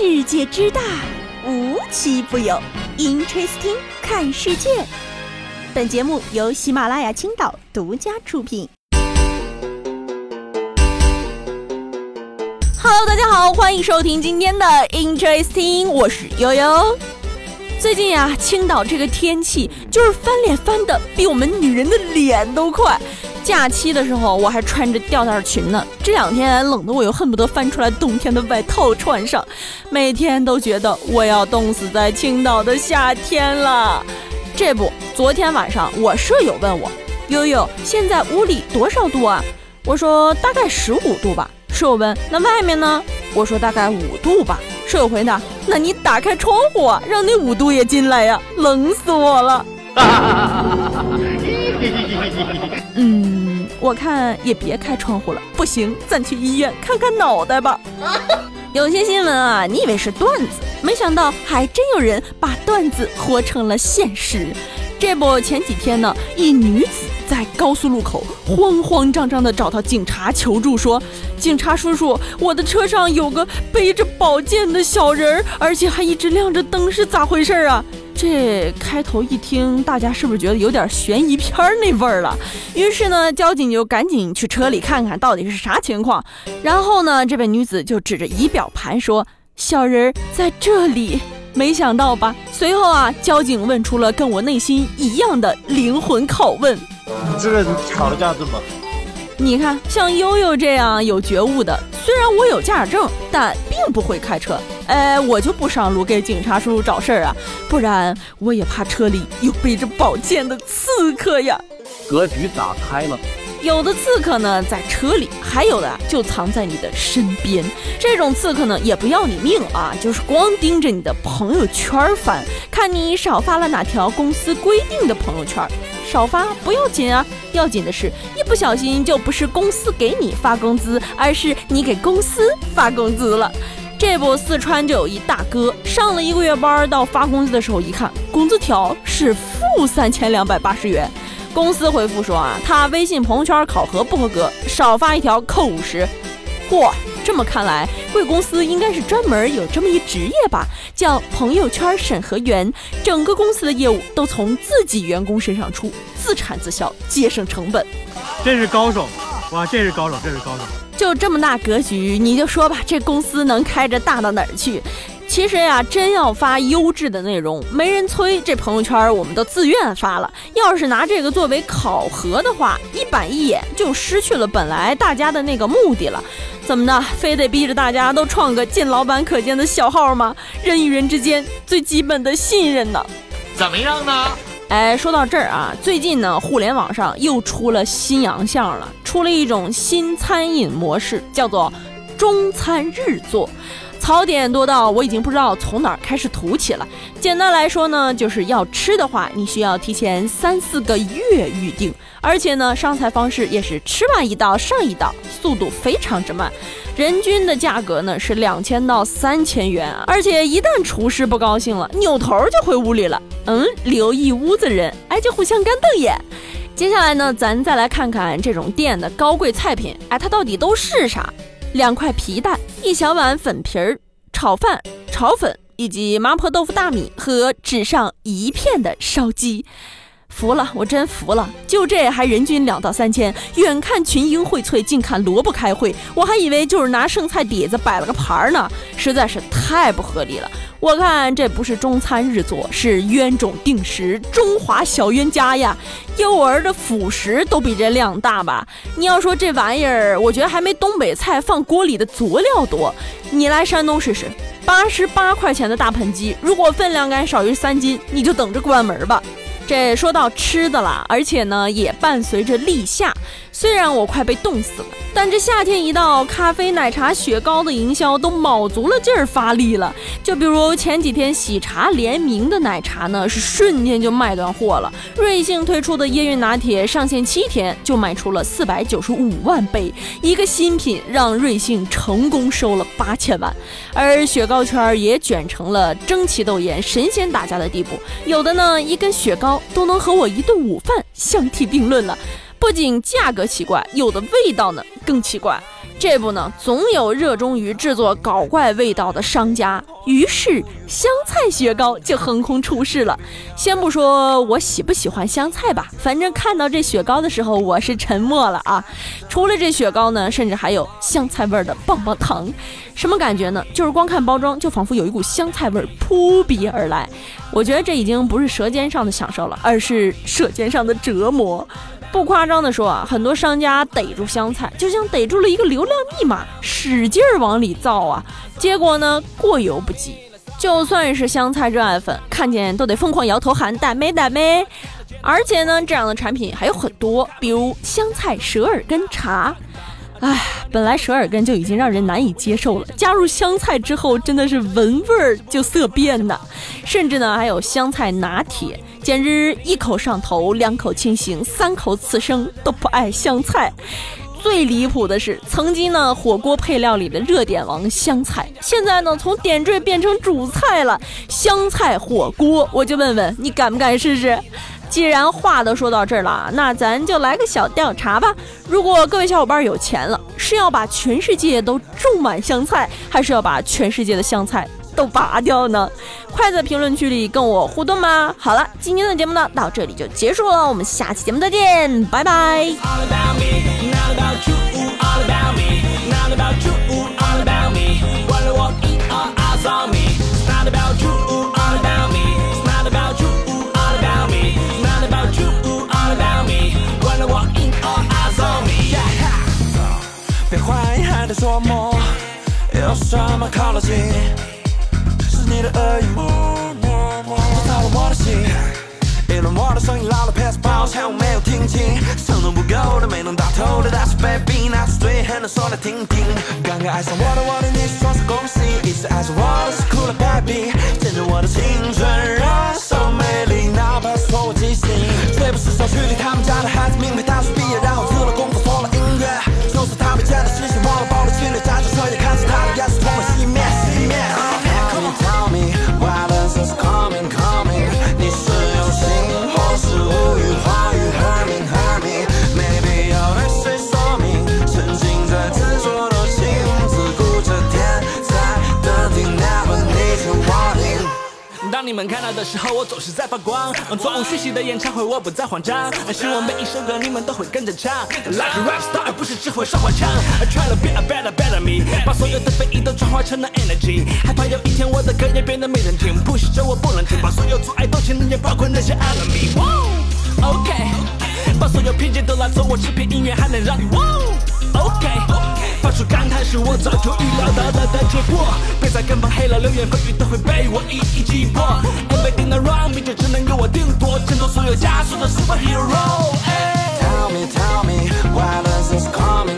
世界之大，无奇不有。Interesting，看世界。本节目由喜马拉雅青岛独家出品。Hello，大家好，欢迎收听今天的 Interesting，我是悠悠。最近呀，青岛这个天气就是翻脸翻的比我们女人的脸都快。假期的时候我还穿着吊带裙呢，这两天冷的我又恨不得翻出来冬天的外套穿上，每天都觉得我要冻死在青岛的夏天了。这不，昨天晚上我舍友问我，悠悠，现在屋里多少度啊？我说大概十五度吧。舍友问，那外面呢？我说大概五度吧。舍友回答，那你打开窗户，让那五度也进来呀，冷死我了。嗯，我看也别开窗户了，不行，咱去医院看看脑袋吧。有些新闻啊，你以为是段子，没想到还真有人把段子活成了现实。这不，前几天呢，一女子在高速路口慌慌张张地找到警察求助，说：“警察叔叔，我的车上有个背着宝剑的小人儿，而且还一直亮着灯，是咋回事啊？”这开头一听，大家是不是觉得有点悬疑片那味儿了？于是呢，交警就赶紧去车里看看到底是啥情况。然后呢，这位女子就指着仪表盘说：“小人在这里。”没想到吧？随后啊，交警问出了跟我内心一样的灵魂拷问：“你这个吵架子吗？”你看，像悠悠这样有觉悟的，虽然我有驾驶证，但并不会开车。哎，我就不上路给警察叔叔找事儿啊，不然我也怕车里有背着宝剑的刺客呀。格局打开了。有的刺客呢在车里，还有的就藏在你的身边。这种刺客呢也不要你命啊，就是光盯着你的朋友圈翻，看你少发了哪条公司规定的朋友圈。少发不要紧啊，要紧的是，一不小心就不是公司给你发工资，而是你给公司发工资了。这不，四川就有一大哥上了一个月班，到发工资的时候一看，工资条是负三千两百八十元。公司回复说啊，他微信朋友圈考核不合格，少发一条扣五十。嚯，这么看来，贵公司应该是专门有这么一职业吧，叫朋友圈审核员。整个公司的业务都从自己员工身上出，自产自销，节省成本。这是高手，哇，这是高手，这是高手。就这么大格局，你就说吧，这公司能开着大到哪儿去？其实呀，真要发优质的内容，没人催，这朋友圈我们都自愿发了。要是拿这个作为考核的话，一板一眼就失去了本来大家的那个目的了。怎么的，非得逼着大家都创个见老板可见的小号吗？人与人之间最基本的信任呢？怎么样呢？哎，说到这儿啊，最近呢，互联网上又出了新洋相了，出了一种新餐饮模式，叫做中餐日做。槽点多到我已经不知道从哪儿开始吐起了。简单来说呢，就是要吃的话，你需要提前三四个月预定，而且呢，上菜方式也是吃完一道上一道，速度非常之慢。人均的价格呢是两千到三千元啊，而且一旦厨师不高兴了，扭头就回屋里了。嗯，留一屋子人，哎，就互相干瞪眼。接下来呢，咱再来看看这种店的高贵菜品，哎，它到底都是啥？两块皮蛋，一小碗粉皮儿，炒饭、炒粉，以及麻婆豆腐大米和纸上一片的烧鸡。服了，我真服了！就这还人均两到三千，远看群英荟萃，近看萝卜开会，我还以为就是拿剩菜底子摆了个盘儿呢，实在是太不合理了。我看这不是中餐日作，是冤种定时，中华小冤家呀！幼儿的辅食都比这量大吧？你要说这玩意儿，我觉得还没东北菜放锅里的佐料多。你来山东试试，八十八块钱的大盆鸡，如果分量感少于三斤，你就等着关门吧。这说到吃的了，而且呢也伴随着立夏。虽然我快被冻死了，但这夏天一到，咖啡、奶茶、雪糕的营销都卯足了劲儿发力了。就比如前几天喜茶联名的奶茶呢，是瞬间就卖断货了。瑞幸推出的椰韵拿铁上线七天就卖出了四百九十五万杯，一个新品让瑞幸成功收了八千万。而雪糕圈也卷成了争奇斗艳、神仙打架的地步，有的呢一根雪糕。都能和我一顿午饭相提并论了，不仅价格奇怪，有的味道呢更奇怪。这不呢，总有热衷于制作搞怪味道的商家，于是香菜雪糕就横空出世了。先不说我喜不喜欢香菜吧，反正看到这雪糕的时候，我是沉默了啊。除了这雪糕呢，甚至还有香菜味儿的棒棒糖，什么感觉呢？就是光看包装，就仿佛有一股香菜味儿扑鼻而来。我觉得这已经不是舌尖上的享受了，而是舌尖上的折磨。不夸张的说啊，很多商家逮住香菜，就像逮住了一个流量密码，使劲儿往里造啊，结果呢过犹不及。就算是香菜热爱粉，看见都得疯狂摇头喊大妹大妹。而且呢，这样的产品还有很多，比如香菜蛇耳根茶。唉，本来蛇耳根就已经让人难以接受了，加入香菜之后，真的是闻味儿就色变呐。甚至呢，还有香菜拿铁。简直一口上头，两口清醒，三口刺生，都不爱香菜。最离谱的是，曾经呢火锅配料里的热点王香菜，现在呢从点缀变成主菜了。香菜火锅，我就问问你敢不敢试试？既然话都说到这儿了，那咱就来个小调查吧。如果各位小伙伴有钱了，是要把全世界都种满香菜，还是要把全世界的香菜？都拔掉呢，快在评论区里跟我互动吧。好了，今天的节目呢到这里就结束了，我们下期节目再见，拜拜。怀疑，还得琢磨，有什么靠得近？是你的耳语，都操了我的心。议论我的声音老了，pass 抱歉我没有听清。承诺不够的，没能打透的，大是 baby，拿出最狠的说来听听。刚刚爱上我的我对你说声恭喜，一直爱上我的是哭了 baby，见证我的青春燃烧美丽，哪怕是错误记性。绝不是小区里他们家的孩子，名牌你们看到的时候，我总是在发光。座无虚席的演唱会，我不再慌张。希望每一首歌你们都会跟着唱。Like a rap star，而不是只会说话唱。Try to be a better better me，把所有的非议都转化成了 energy。害怕有一天我的歌也变得没人听，push 着我不能停，把所有阻碍都清理，也包括那些 enemy。OK，把所有偏见都拿走，我这片音乐还能让你 OK。发出感叹是我早就预料到的结果，别再跟风黑了，流言蜚语都会被我一一击破。Everything wrong，命就只能由我定夺，挣脱所有枷锁的 superhero。Tell me, tell me, why does this coming, coming?